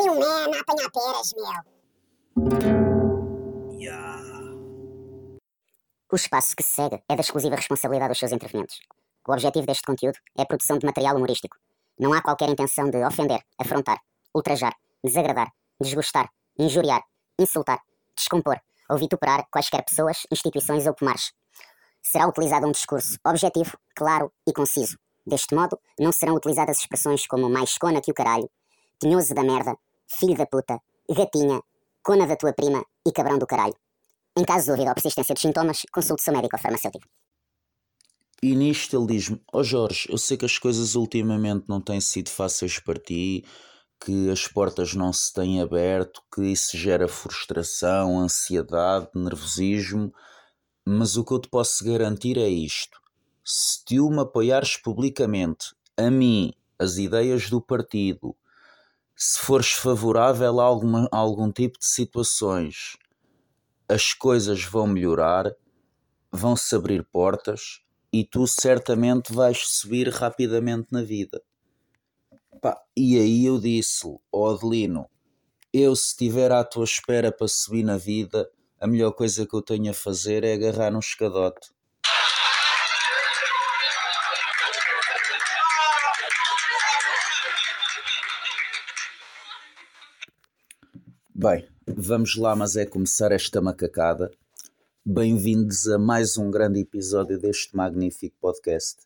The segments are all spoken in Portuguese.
Ali um peras, meu. Yeah. O espaço que se segue é da exclusiva responsabilidade dos seus intervenientes. O objetivo deste conteúdo é a produção de material humorístico. Não há qualquer intenção de ofender, afrontar, ultrajar, desagradar, desgostar, injuriar, insultar, descompor ou vituperar quaisquer pessoas, instituições ou pomares. Será utilizado um discurso objetivo, claro e conciso. Deste modo, não serão utilizadas expressões como mais cona que o caralho, tinhoso da merda, filho da puta, gatinha, cona da tua prima e cabrão do caralho. Em caso de dúvida ou persistência dos sintomas, consulte seu médico ou farmacêutico. E nisto ele diz-me: Ó oh Jorge, eu sei que as coisas ultimamente não têm sido fáceis para ti, que as portas não se têm aberto, que isso gera frustração, ansiedade, nervosismo, mas o que eu te posso garantir é isto: se tu me apoiares publicamente, a mim, as ideias do partido, se fores favorável a, alguma, a algum tipo de situações, as coisas vão melhorar, vão se abrir portas e tu certamente vais subir rapidamente na vida. Pá, e aí eu disse, oh Adelino, eu se estiver à tua espera para subir na vida, a melhor coisa que eu tenho a fazer é agarrar um escadote. Bem, vamos lá, mas é começar esta macacada. Bem-vindos a mais um grande episódio deste magnífico podcast.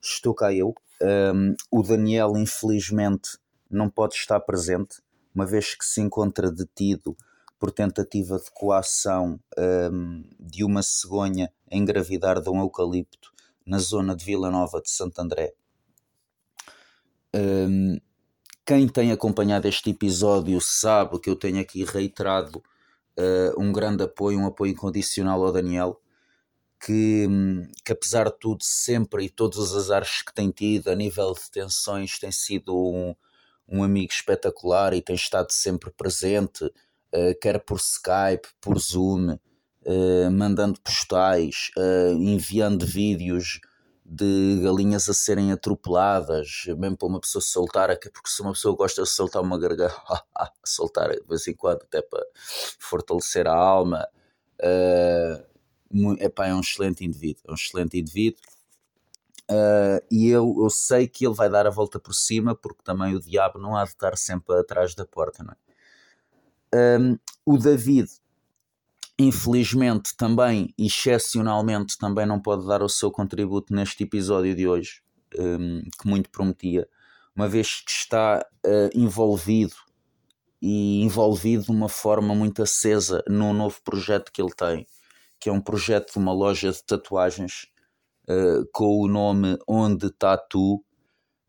Estou cá eu. Um, o Daniel, infelizmente, não pode estar presente, uma vez que se encontra detido por tentativa de coação um, de uma cegonha a engravidar de um eucalipto na zona de Vila Nova de Santo André. Um, quem tem acompanhado este episódio sabe que eu tenho aqui reiterado uh, um grande apoio, um apoio incondicional ao Daniel, que, que apesar de tudo, sempre e todos os azares que tem tido a nível de tensões, tem sido um, um amigo espetacular e tem estado sempre presente, uh, quer por Skype, por Zoom, uh, mandando postais, enviando vídeos de galinhas a serem atropeladas, mesmo para uma pessoa soltar, porque se uma pessoa gosta de soltar uma garganta, soltar de vez em quando, até para fortalecer a alma, uh, epá, é um excelente indivíduo, é um excelente indivíduo. Uh, e eu, eu sei que ele vai dar a volta por cima, porque também o diabo não há de estar sempre atrás da porta, não é? Um, o David infelizmente também, excepcionalmente, também não pode dar o seu contributo neste episódio de hoje, um, que muito prometia, uma vez que está uh, envolvido e envolvido de uma forma muito acesa num novo projeto que ele tem, que é um projeto de uma loja de tatuagens uh, com o nome Onde Tatu,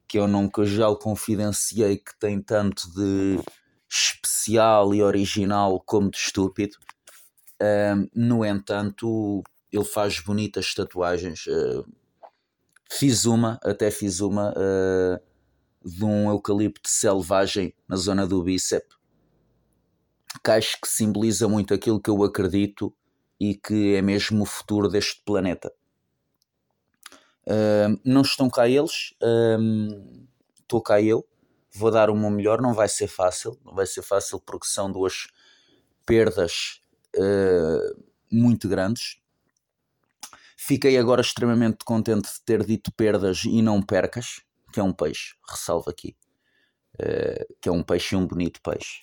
que eu já lhe confidenciei que tem tanto de especial e original como de estúpido Uh, no entanto, ele faz bonitas tatuagens. Uh, fiz uma, até fiz uma, uh, de um eucalipto selvagem na zona do bíceps, que acho que simboliza muito aquilo que eu acredito e que é mesmo o futuro deste planeta. não estão cá eles, estou cá eu, vou dar o meu melhor, não vai ser fácil, não vai ser fácil porque são duas perdas uh, muito grandes. Fiquei agora extremamente contente de ter dito perdas e não percas, que é um peixe, ressalvo aqui, uh, que é um peixe e um bonito peixe.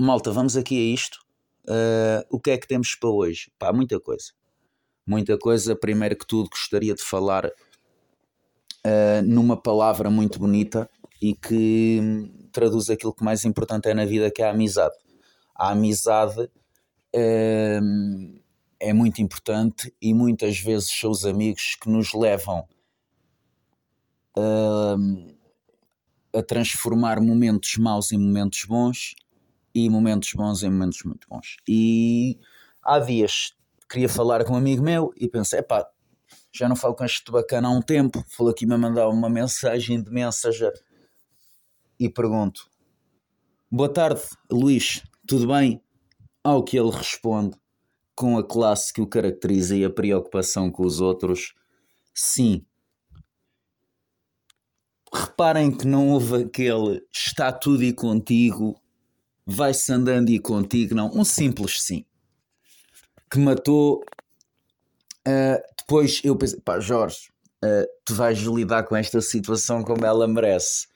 Malta, vamos aqui a isto. Uh, o que é que temos para hoje? Pá, muita coisa. Muita coisa. Primeiro que tudo, gostaria de falar uh, numa palavra muito bonita e que traduz aquilo que mais importante é na vida, que é a amizade a amizade é, é muito importante e muitas vezes são os amigos que nos levam a, a transformar momentos maus em momentos bons e momentos bons em momentos muito bons. E há dias queria falar com um amigo meu e pensei, epá, já não falo com este bacana há um tempo, falou aqui-me a mandar uma mensagem de mensageiro e pergunto, boa tarde Luís, tudo bem? Ao que ele responde, com a classe que o caracteriza e a preocupação com os outros, sim. reparem que não houve aquele está tudo e contigo, vai-se andando e contigo, não. Um simples sim. Que matou. Uh, depois eu pensei, pá, Jorge, uh, tu vais lidar com esta situação como ela merece.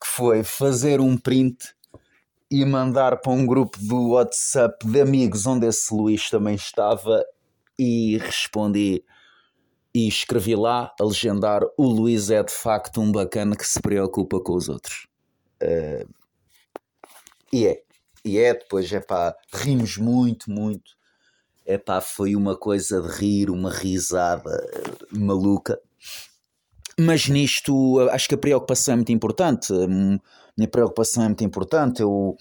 Que foi fazer um print e mandar para um grupo do WhatsApp de amigos onde esse Luís também estava e respondi e escrevi lá a legendar o Luís é de facto um bacana que se preocupa com os outros. Uh, e é, e é, depois é pá, rimos muito, muito. É pá, foi uma coisa de rir, uma risada maluca. Mas nisto, acho que a preocupação é muito importante. Minha preocupação é muito importante. Eu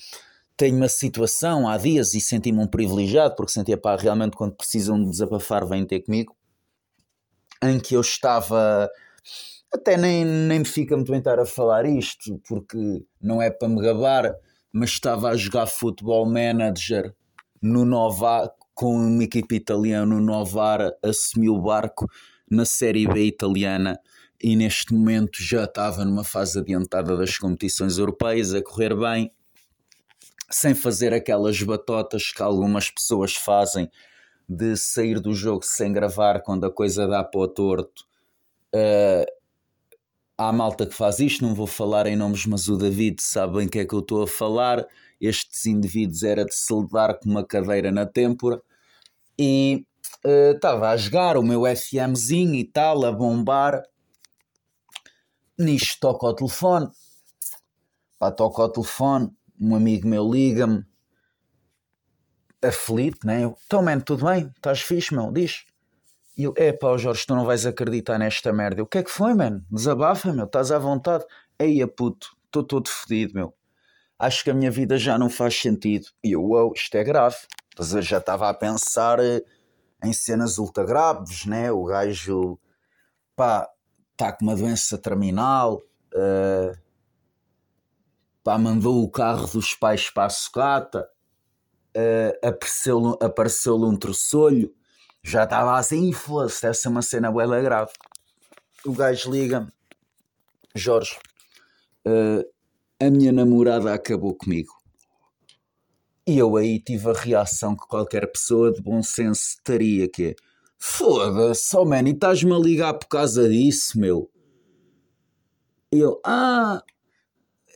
tenho uma situação há dias e senti-me um privilegiado, porque sentia pá, realmente quando precisam de desabafar, vêm ter comigo em que eu estava. Até nem, nem me fica muito bem estar a falar isto, porque não é para me gabar, mas estava a jogar futebol manager no Nova, com uma equipe italiana no Novara, assumi o barco na Série B italiana e neste momento já estava numa fase adiantada das competições europeias, a correr bem, sem fazer aquelas batotas que algumas pessoas fazem de sair do jogo sem gravar quando a coisa dá para o torto. Uh, há malta que faz isto, não vou falar em nomes, mas o David sabe bem que é que eu estou a falar. Estes indivíduos era de se levar com uma cadeira na têmpora e estava uh, a jogar o meu FMzinho e tal, a bombar. Nisto toca o telefone. Pá, toca o telefone, um amigo meu liga-me aflito, né? Então, man, tudo bem? Estás fixe, meu? Diz. E eu, é pá, Jorge, tu não vais acreditar nesta merda. Eu, o que é que foi, man? Desabafa, meu, estás à vontade. Eia, puto, estou todo fodido, meu. Acho que a minha vida já não faz sentido. E eu, uau, isto é grave. Mas eu já estava a pensar eh, em cenas ultra graves, né? O gajo, pá, está com uma doença terminal. Uh, pá, mandou o carro dos pais para a sucata uh, apareceu-lhe apareceu um trossolho, já estava assim, foda-se, essa é uma cena bela grave. O gajo liga Jorge, uh, a minha namorada acabou comigo. E eu aí tive a reação que qualquer pessoa de bom senso teria, que é Foda-se, oh man, e estás-me a ligar por causa disso, meu? Eu, ah,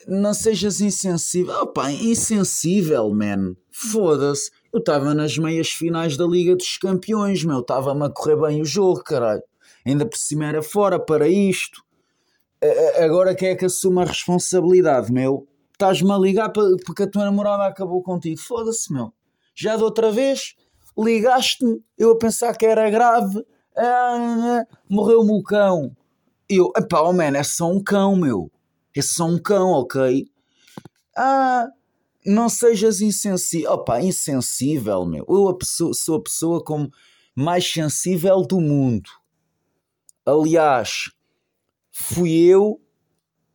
não sejas insensível. Opa, insensível, man. Foda-se. Eu estava nas meias finais da Liga dos Campeões, meu. Estava-me a correr bem o jogo, caralho. Ainda por cima era fora para isto. Agora quem é que assume a responsabilidade, meu? Estás-me a ligar porque a tua namorada acabou contigo. Foda-se, meu. Já de outra vez ligaste-me, eu a pensar que era grave. Ah, morreu-me o cão. Eu, epá, oh man, é só um cão, meu. É só um cão, ok? Ah, não sejas insensível. Opa, insensível, meu. Eu a pessoa, sou a pessoa como mais sensível do mundo. Aliás, fui eu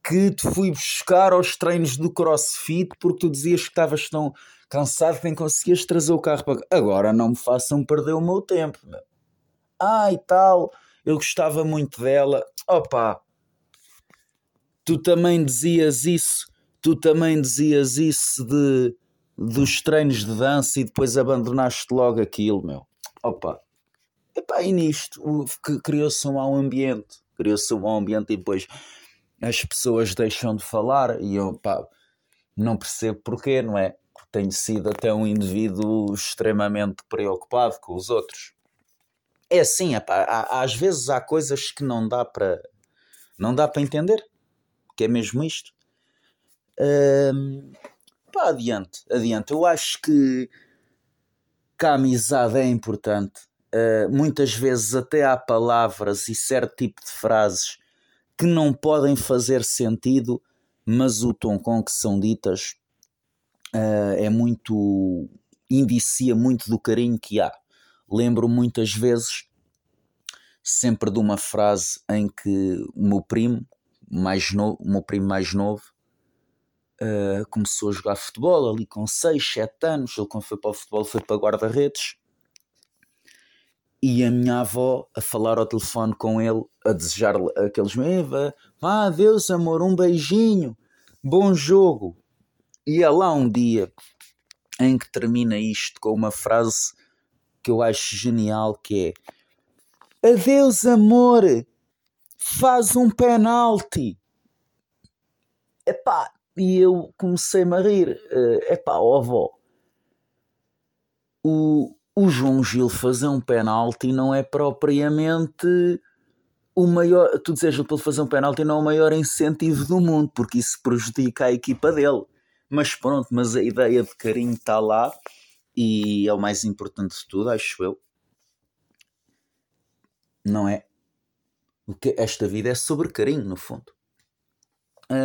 que te fui buscar aos treinos do crossfit porque tu dizias que estavas tão cansado que nem conseguias trazer o carro para Agora não me façam perder o meu tempo. Meu. Ah, e tal, eu gostava muito dela. Opa, tu também dizias isso, tu também dizias isso de dos treinos de dança e depois abandonaste logo aquilo, meu. Opa. Epá, e nisto criou-se um mau ambiente, criou-se um mau ambiente e depois as pessoas deixam de falar e eu pá, não percebo porquê, não é? Porque tenho sido até um indivíduo extremamente preocupado com os outros. É assim, epá, às vezes há coisas que não dá para não dá para entender que é mesmo isto. Um, pá, adiante, adiante. Eu acho que, que a amizade é importante. Uh, muitas vezes até há palavras e certo tipo de frases que não podem fazer sentido, mas o tom com que são ditas uh, é muito. indicia muito do carinho que há. Lembro muitas vezes sempre de uma frase em que o meu primo, mais novo, o meu primo mais novo, uh, começou a jogar futebol ali com 6, 7 anos. Ele, quando foi para o futebol, foi para guarda-redes. E a minha avó a falar ao telefone com ele, a desejar aqueles vá, vá, adeus amor, um beijinho, bom jogo. E é lá um dia em que termina isto com uma frase que eu acho genial que é Adeus amor, faz um penalti. Epá, e eu comecei-me a rir. Uh, epá, ó avó, o, o João Gil fazer um penalti não é propriamente o maior. Tu dizes para ele fazer um penalti não é o maior incentivo do mundo, porque isso prejudica a equipa dele. Mas pronto, mas a ideia de carinho está lá e é o mais importante de tudo, acho eu. Não é? O que esta vida é sobre carinho, no fundo. Pá,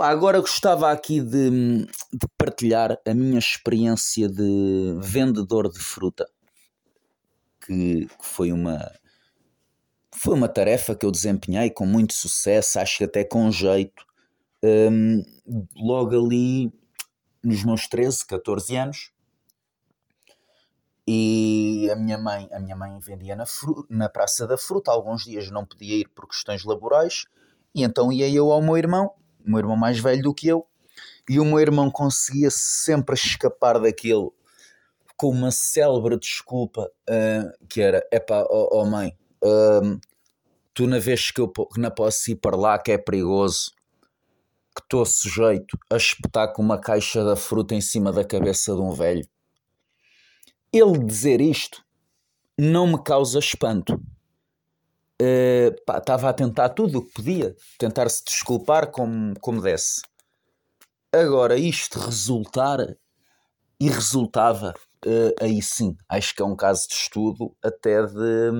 agora gostava aqui de, de, partilhar a minha experiência de vendedor de fruta, que, que, foi uma foi uma tarefa que eu desempenhei com muito sucesso, acho que até com jeito, um, logo ali nos meus 13, 14 anos. E a minha mãe, a minha mãe vendia na, na Praça da Fruta, alguns dias não podia ir por questões laborais, e então ia eu ao meu irmão meu irmão mais velho do que eu, e o meu irmão conseguia sempre escapar daquilo com uma célebre desculpa uh, que era: é pá, oh, oh, mãe, uh, tu na vez que eu não posso ir para lá, que é perigoso, que estou sujeito a espetar com uma caixa da fruta em cima da cabeça de um velho. Ele dizer isto não me causa espanto estava uh, a tentar tudo o que podia, tentar se desculpar como, como desse. Agora, isto resultar e resultava, uh, aí sim, acho que é um caso de estudo, até de,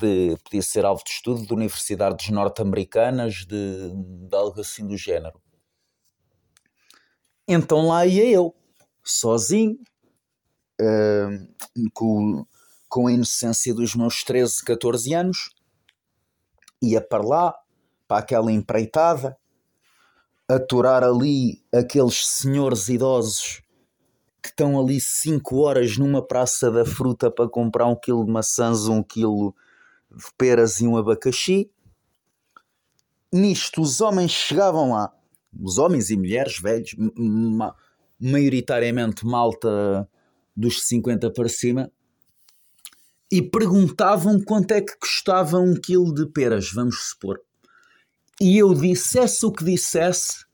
de podia ser alvo de estudo de universidades norte-americanas, de, de algo assim do género. Então lá ia eu, sozinho, uh, com com a inocência dos meus 13, 14 anos, ia para lá, para aquela empreitada, aturar ali aqueles senhores idosos que estão ali 5 horas numa praça da fruta para comprar um quilo de maçãs, um quilo de peras e um abacaxi. Nisto, os homens chegavam lá, os homens e mulheres velhos, ma maioritariamente malta dos 50 para cima, e perguntavam quanto é que custava um quilo de peras, vamos supor. E eu dissesse o que dissesse,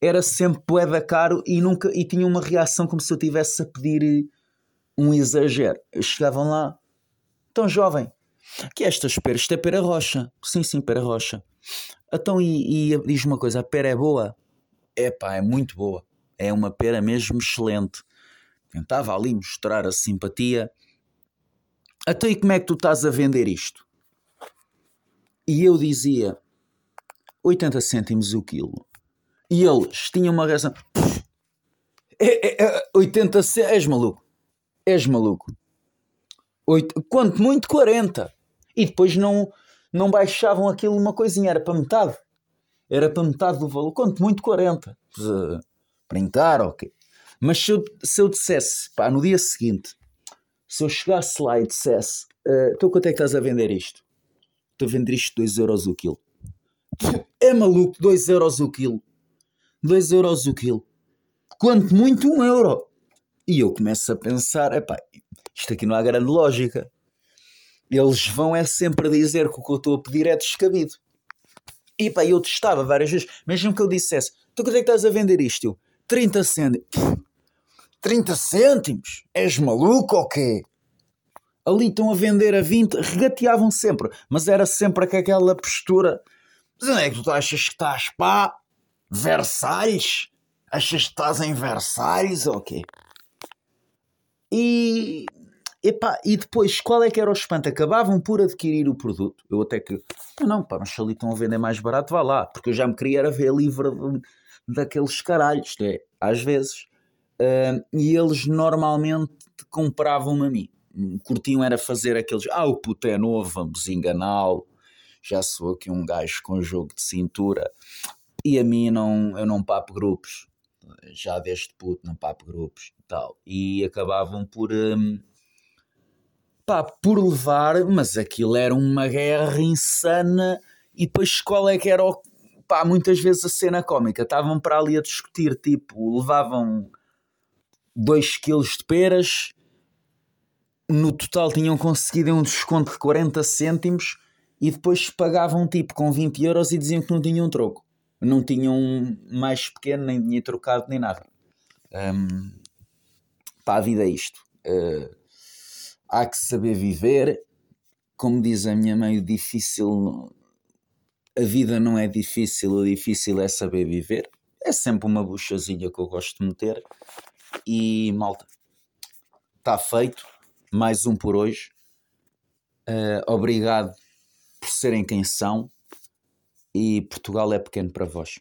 era sempre poeda caro e nunca e tinha uma reação como se eu tivesse a pedir um exagero. Chegavam lá, tão jovem, que é estas peras, isto é pera rocha. Sim, sim, pera rocha. Então, e, e diz uma coisa, a pera é boa? É pá, é muito boa. É uma pera mesmo excelente. Tentava ali mostrar a simpatia até e como é que tu estás a vender isto? E eu dizia 80 cêntimos o quilo. E eles tinham uma reação. É, é, é, 80 cêntimos. És maluco. És maluco. Oito, quanto muito 40. E depois não, não baixavam aquilo uma coisinha. Era para metade. Era para metade do valor. Quanto muito 40. Uh, brincar, ok. Mas se eu, se eu dissesse, pá, no dia seguinte, se eu chegasse lá e dissesse uh, então quanto é que estás a vender isto? Estou a vender isto 2 euros o quilo. É maluco, 2 euros o quilo. 2 euros o quilo. Quanto muito 1 um euro. E eu começo a pensar, epá, isto aqui não há grande lógica. Eles vão é sempre dizer que o que eu estou a pedir é descabido. E pá, eu testava várias vezes, mesmo que eu dissesse, então quanto é que estás a vender isto? Eu, 30 cêntimos. 30 cêntimos? És maluco ou quê? Ali estão a vender a 20, regateavam sempre, mas era sempre com aquela postura. Mas onde é que tu achas que estás, pá? Versalhes? Achas que estás em Versalhes ou quê? E. Epá, e depois, qual é que era o espanto? Acabavam por adquirir o produto. Eu até que. Não, pá, mas se ali estão a vender mais barato, vá lá. Porque eu já me queria ver livre daqueles caralhos. É, às vezes Uh, e eles normalmente compravam-me a mim. Curtiam era fazer aqueles, ah, o puto é novo, vamos enganá-lo. Já sou aqui um gajo com jogo de cintura. E a mim não, eu não papo grupos. Já desde puto não papo grupos e tal. E acabavam por, um, pá, por levar, mas aquilo era uma guerra insana e depois qual é que era o, pá, muitas vezes a cena cómica, estavam para ali a discutir, tipo, levavam 2 kg de peras, no total tinham conseguido um desconto de 40 cêntimos e depois pagavam tipo com 20 euros e diziam que não tinham troco. Não tinham mais pequeno, nem dinheiro trocado, nem nada. Um, pá, a vida é isto. Uh, há que saber viver. Como diz a minha mãe, o difícil. A vida não é difícil, o difícil é saber viver. É sempre uma buchazinha que eu gosto de meter. E malta, está feito. Mais um por hoje. Uh, obrigado por serem quem são. E Portugal é pequeno para vós.